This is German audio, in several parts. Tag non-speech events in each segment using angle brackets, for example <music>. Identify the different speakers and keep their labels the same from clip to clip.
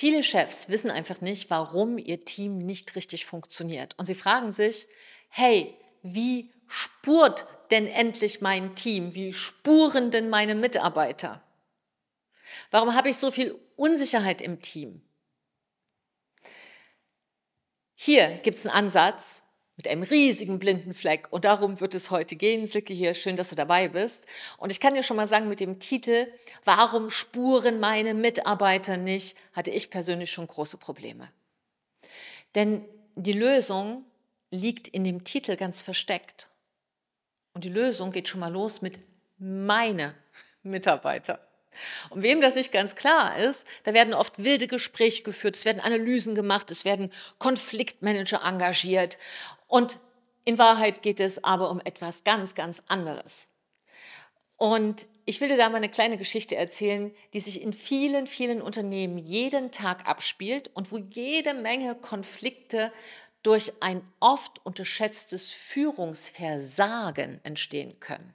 Speaker 1: Viele Chefs wissen einfach nicht, warum ihr Team nicht richtig funktioniert. Und sie fragen sich, hey, wie spurt denn endlich mein Team? Wie spuren denn meine Mitarbeiter? Warum habe ich so viel Unsicherheit im Team? Hier gibt es einen Ansatz mit einem riesigen blinden Fleck und darum wird es heute gehen. Silke hier, schön, dass du dabei bist. Und ich kann dir schon mal sagen mit dem Titel, warum spuren meine Mitarbeiter nicht, hatte ich persönlich schon große Probleme. Denn die Lösung liegt in dem Titel ganz versteckt. Und die Lösung geht schon mal los mit meine Mitarbeiter. Und wem das nicht ganz klar ist, da werden oft wilde Gespräche geführt, es werden Analysen gemacht, es werden Konfliktmanager engagiert. Und in Wahrheit geht es aber um etwas ganz, ganz anderes. Und ich will dir da mal eine kleine Geschichte erzählen, die sich in vielen, vielen Unternehmen jeden Tag abspielt und wo jede Menge Konflikte durch ein oft unterschätztes Führungsversagen entstehen können.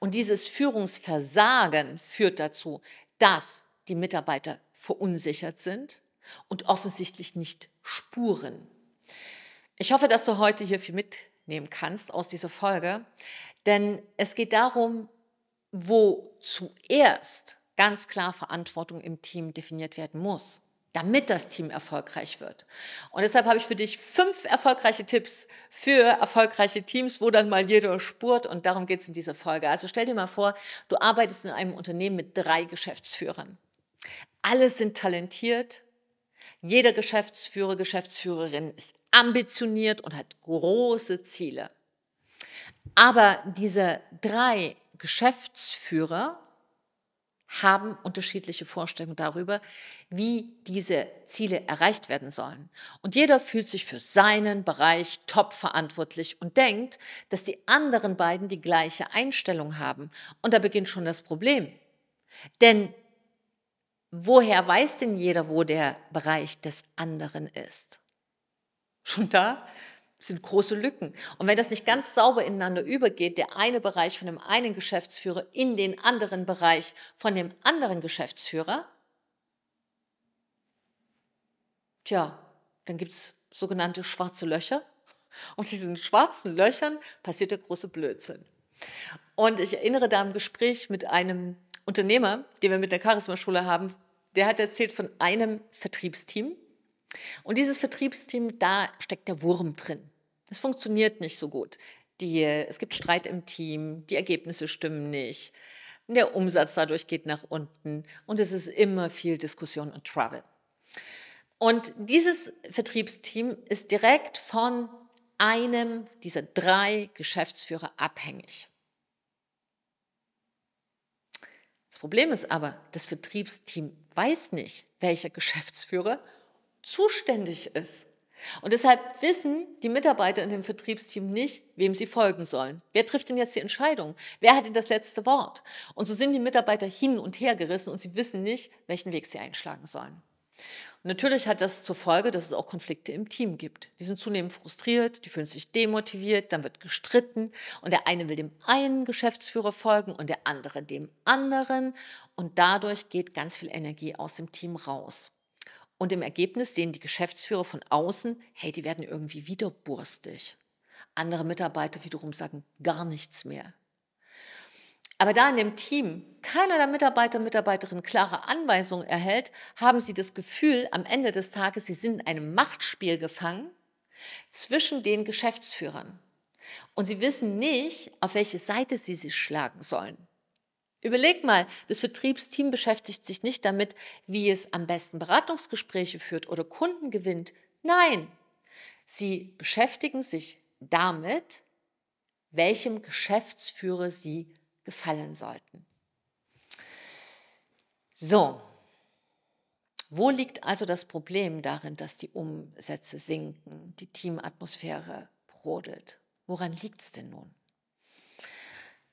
Speaker 1: Und dieses Führungsversagen führt dazu, dass die Mitarbeiter verunsichert sind und offensichtlich nicht spuren. Ich hoffe, dass du heute hier viel mitnehmen kannst aus dieser Folge, denn es geht darum, wo zuerst ganz klar Verantwortung im Team definiert werden muss damit das Team erfolgreich wird. Und deshalb habe ich für dich fünf erfolgreiche Tipps für erfolgreiche Teams, wo dann mal jeder spurt. Und darum geht es in dieser Folge. Also stell dir mal vor, du arbeitest in einem Unternehmen mit drei Geschäftsführern. Alle sind talentiert. Jeder Geschäftsführer, Geschäftsführerin ist ambitioniert und hat große Ziele. Aber diese drei Geschäftsführer haben unterschiedliche Vorstellungen darüber, wie diese Ziele erreicht werden sollen. Und jeder fühlt sich für seinen Bereich top verantwortlich und denkt, dass die anderen beiden die gleiche Einstellung haben. Und da beginnt schon das Problem. Denn woher weiß denn jeder, wo der Bereich des anderen ist? Schon da sind große Lücken. Und wenn das nicht ganz sauber ineinander übergeht, der eine Bereich von dem einen Geschäftsführer in den anderen Bereich von dem anderen Geschäftsführer, tja, dann gibt es sogenannte schwarze Löcher. Und diesen schwarzen Löchern passiert der große Blödsinn. Und ich erinnere da am Gespräch mit einem Unternehmer, den wir mit der Charisma-Schule haben, der hat erzählt von einem Vertriebsteam, und dieses Vertriebsteam, da steckt der Wurm drin. Es funktioniert nicht so gut. Die, es gibt Streit im Team, die Ergebnisse stimmen nicht, der Umsatz dadurch geht nach unten und es ist immer viel Diskussion und Trouble. Und dieses Vertriebsteam ist direkt von einem dieser drei Geschäftsführer abhängig. Das Problem ist aber, das Vertriebsteam weiß nicht, welcher Geschäftsführer zuständig ist. Und deshalb wissen die Mitarbeiter in dem Vertriebsteam nicht, wem sie folgen sollen. Wer trifft denn jetzt die Entscheidung? Wer hat denn das letzte Wort? Und so sind die Mitarbeiter hin und her gerissen und sie wissen nicht, welchen Weg sie einschlagen sollen. Natürlich hat das zur Folge, dass es auch Konflikte im Team gibt. Die sind zunehmend frustriert, die fühlen sich demotiviert, dann wird gestritten und der eine will dem einen Geschäftsführer folgen und der andere dem anderen und dadurch geht ganz viel Energie aus dem Team raus. Und im Ergebnis sehen die Geschäftsführer von außen, hey, die werden irgendwie wieder burstig. Andere Mitarbeiter wiederum sagen gar nichts mehr. Aber da in dem Team keiner der Mitarbeiter, Mitarbeiterin klare Anweisungen erhält, haben sie das Gefühl, am Ende des Tages, sie sind in einem Machtspiel gefangen zwischen den Geschäftsführern. Und sie wissen nicht, auf welche Seite sie sich schlagen sollen. Überleg mal, das Vertriebsteam beschäftigt sich nicht damit, wie es am besten Beratungsgespräche führt oder Kunden gewinnt. Nein, sie beschäftigen sich damit, welchem Geschäftsführer sie gefallen sollten. So, wo liegt also das Problem darin, dass die Umsätze sinken, die Teamatmosphäre brodelt? Woran liegt es denn nun?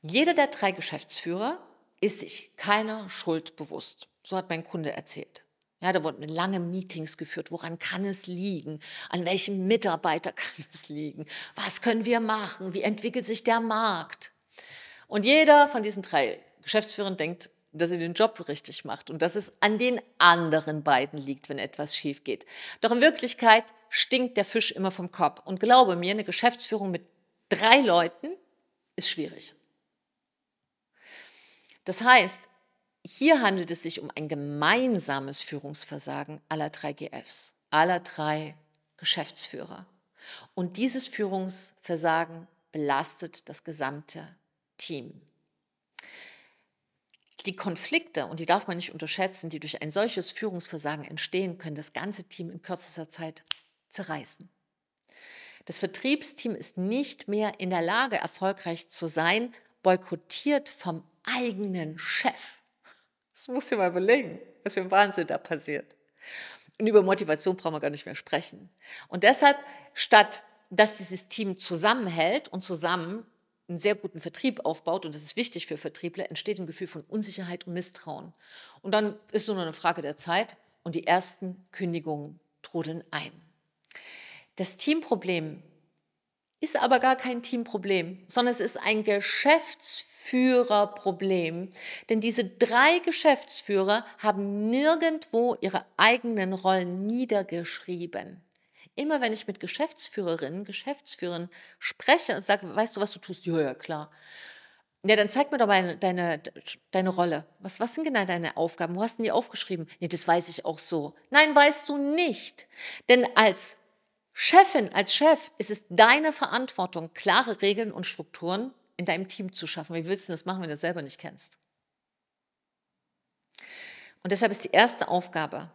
Speaker 1: Jeder der drei Geschäftsführer ist sich keiner Schuld bewusst. So hat mein Kunde erzählt. Ja, da wurden lange Meetings geführt. Woran kann es liegen? An welchem Mitarbeiter <laughs> kann es liegen? Was können wir machen? Wie entwickelt sich der Markt? Und jeder von diesen drei Geschäftsführern denkt, dass ihr den Job richtig macht und dass es an den anderen beiden liegt, wenn etwas schief geht. Doch in Wirklichkeit stinkt der Fisch immer vom Kopf. Und glaube mir, eine Geschäftsführung mit drei Leuten ist schwierig. Das heißt, hier handelt es sich um ein gemeinsames Führungsversagen aller drei GFs, aller drei Geschäftsführer. Und dieses Führungsversagen belastet das gesamte Team. Die Konflikte, und die darf man nicht unterschätzen, die durch ein solches Führungsversagen entstehen, können das ganze Team in kürzester Zeit zerreißen. Das Vertriebsteam ist nicht mehr in der Lage, erfolgreich zu sein, boykottiert vom eigenen Chef. Das muss ich mal überlegen, was für ein Wahnsinn da passiert. Und über Motivation brauchen wir gar nicht mehr sprechen. Und deshalb, statt dass dieses Team zusammenhält und zusammen einen sehr guten Vertrieb aufbaut, und das ist wichtig für Vertriebler, entsteht ein Gefühl von Unsicherheit und Misstrauen. Und dann ist nur eine Frage der Zeit und die ersten Kündigungen trudeln ein. Das Teamproblem ist aber gar kein Teamproblem, sondern es ist ein Geschäftsführerproblem. Denn diese drei Geschäftsführer haben nirgendwo ihre eigenen Rollen niedergeschrieben. Immer wenn ich mit Geschäftsführerinnen, Geschäftsführern spreche und sage, weißt du, was du tust? Ja, ja, klar. Ja, dann zeig mir doch mal deine, deine Rolle. Was, was sind genau deine Aufgaben? Wo hast du die aufgeschrieben? Nee, das weiß ich auch so. Nein, weißt du nicht. Denn als Chefin, als Chef ist es deine Verantwortung, klare Regeln und Strukturen in deinem Team zu schaffen. Wie willst du das machen, wenn du das selber nicht kennst? Und deshalb ist die erste Aufgabe,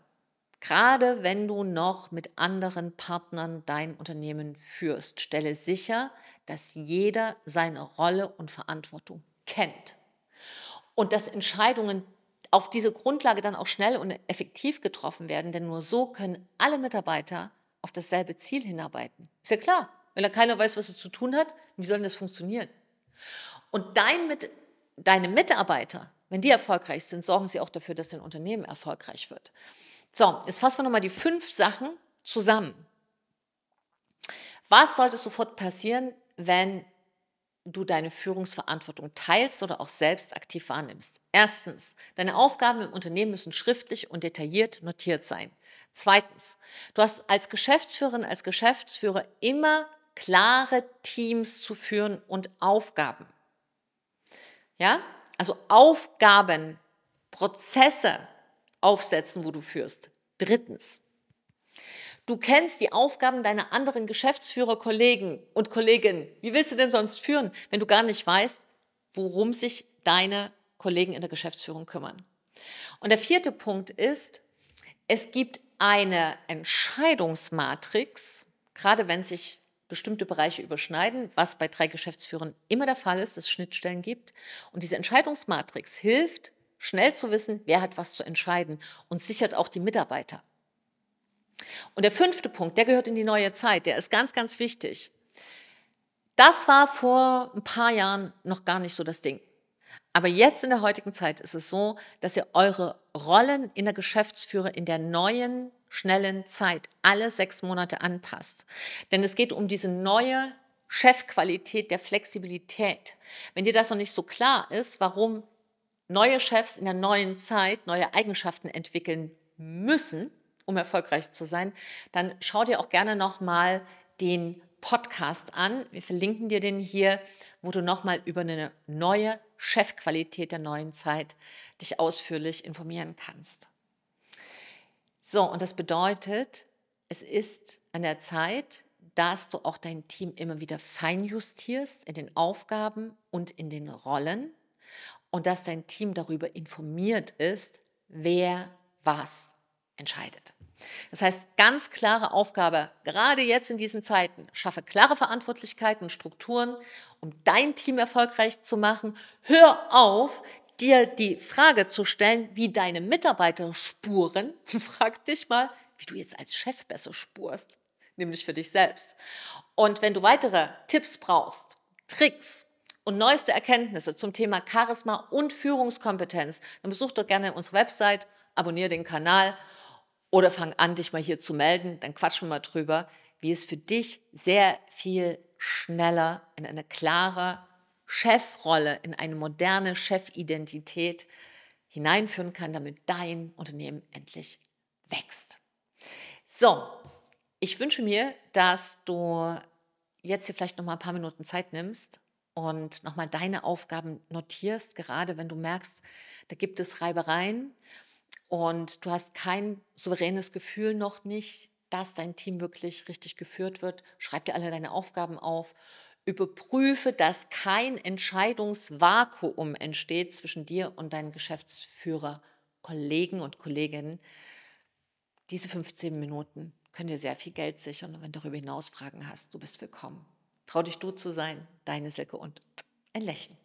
Speaker 1: Gerade wenn du noch mit anderen Partnern dein Unternehmen führst, stelle sicher, dass jeder seine Rolle und Verantwortung kennt. Und dass Entscheidungen auf diese Grundlage dann auch schnell und effektiv getroffen werden, denn nur so können alle Mitarbeiter auf dasselbe Ziel hinarbeiten. Ist ja klar, wenn da keiner weiß, was er zu tun hat, wie soll das funktionieren? Und dein mit, deine Mitarbeiter, wenn die erfolgreich sind, sorgen sie auch dafür, dass dein Unternehmen erfolgreich wird. So, jetzt fassen wir nochmal die fünf Sachen zusammen. Was sollte sofort passieren, wenn du deine Führungsverantwortung teilst oder auch selbst aktiv wahrnimmst? Erstens, deine Aufgaben im Unternehmen müssen schriftlich und detailliert notiert sein. Zweitens, du hast als Geschäftsführerin, als Geschäftsführer immer klare Teams zu führen und Aufgaben. Ja, also Aufgaben, Prozesse, aufsetzen, wo du führst. Drittens, du kennst die Aufgaben deiner anderen Geschäftsführer, Kollegen und Kolleginnen. Wie willst du denn sonst führen, wenn du gar nicht weißt, worum sich deine Kollegen in der Geschäftsführung kümmern? Und der vierte Punkt ist, es gibt eine Entscheidungsmatrix, gerade wenn sich bestimmte Bereiche überschneiden, was bei drei Geschäftsführern immer der Fall ist, dass es Schnittstellen gibt. Und diese Entscheidungsmatrix hilft, schnell zu wissen, wer hat was zu entscheiden und sichert auch die Mitarbeiter. Und der fünfte Punkt, der gehört in die neue Zeit, der ist ganz, ganz wichtig. Das war vor ein paar Jahren noch gar nicht so das Ding. Aber jetzt in der heutigen Zeit ist es so, dass ihr eure Rollen in der Geschäftsführer in der neuen, schnellen Zeit alle sechs Monate anpasst. Denn es geht um diese neue Chefqualität der Flexibilität. Wenn dir das noch nicht so klar ist, warum neue Chefs in der neuen Zeit neue Eigenschaften entwickeln müssen, um erfolgreich zu sein, dann schau dir auch gerne nochmal den Podcast an. Wir verlinken dir den hier, wo du nochmal über eine neue Chefqualität der neuen Zeit dich ausführlich informieren kannst. So, und das bedeutet, es ist an der Zeit, dass du auch dein Team immer wieder feinjustierst in den Aufgaben und in den Rollen und dass dein Team darüber informiert ist, wer was entscheidet. Das heißt, ganz klare Aufgabe, gerade jetzt in diesen Zeiten, schaffe klare Verantwortlichkeiten und Strukturen, um dein Team erfolgreich zu machen. Hör auf, dir die Frage zu stellen, wie deine Mitarbeiter spuren. <laughs> Frag dich mal, wie du jetzt als Chef besser spurst, nämlich für dich selbst. Und wenn du weitere Tipps brauchst, Tricks, und neueste Erkenntnisse zum Thema Charisma und Führungskompetenz, dann besuch doch gerne unsere Website, abonniere den Kanal oder fang an, dich mal hier zu melden. Dann quatschen wir mal drüber, wie es für dich sehr viel schneller in eine klare Chefrolle, in eine moderne Chefidentität hineinführen kann, damit dein Unternehmen endlich wächst. So, ich wünsche mir, dass du jetzt hier vielleicht noch mal ein paar Minuten Zeit nimmst und noch mal deine Aufgaben notierst, gerade wenn du merkst, da gibt es Reibereien und du hast kein souveränes Gefühl noch nicht, dass dein Team wirklich richtig geführt wird. Schreib dir alle deine Aufgaben auf. Überprüfe, dass kein Entscheidungsvakuum entsteht zwischen dir und deinen Geschäftsführer, Kollegen und Kolleginnen. Diese 15 Minuten können dir sehr viel Geld sichern. Und wenn du darüber hinaus Fragen hast, du bist willkommen. Trau dich du zu sein, deine Silke und ein Lächeln.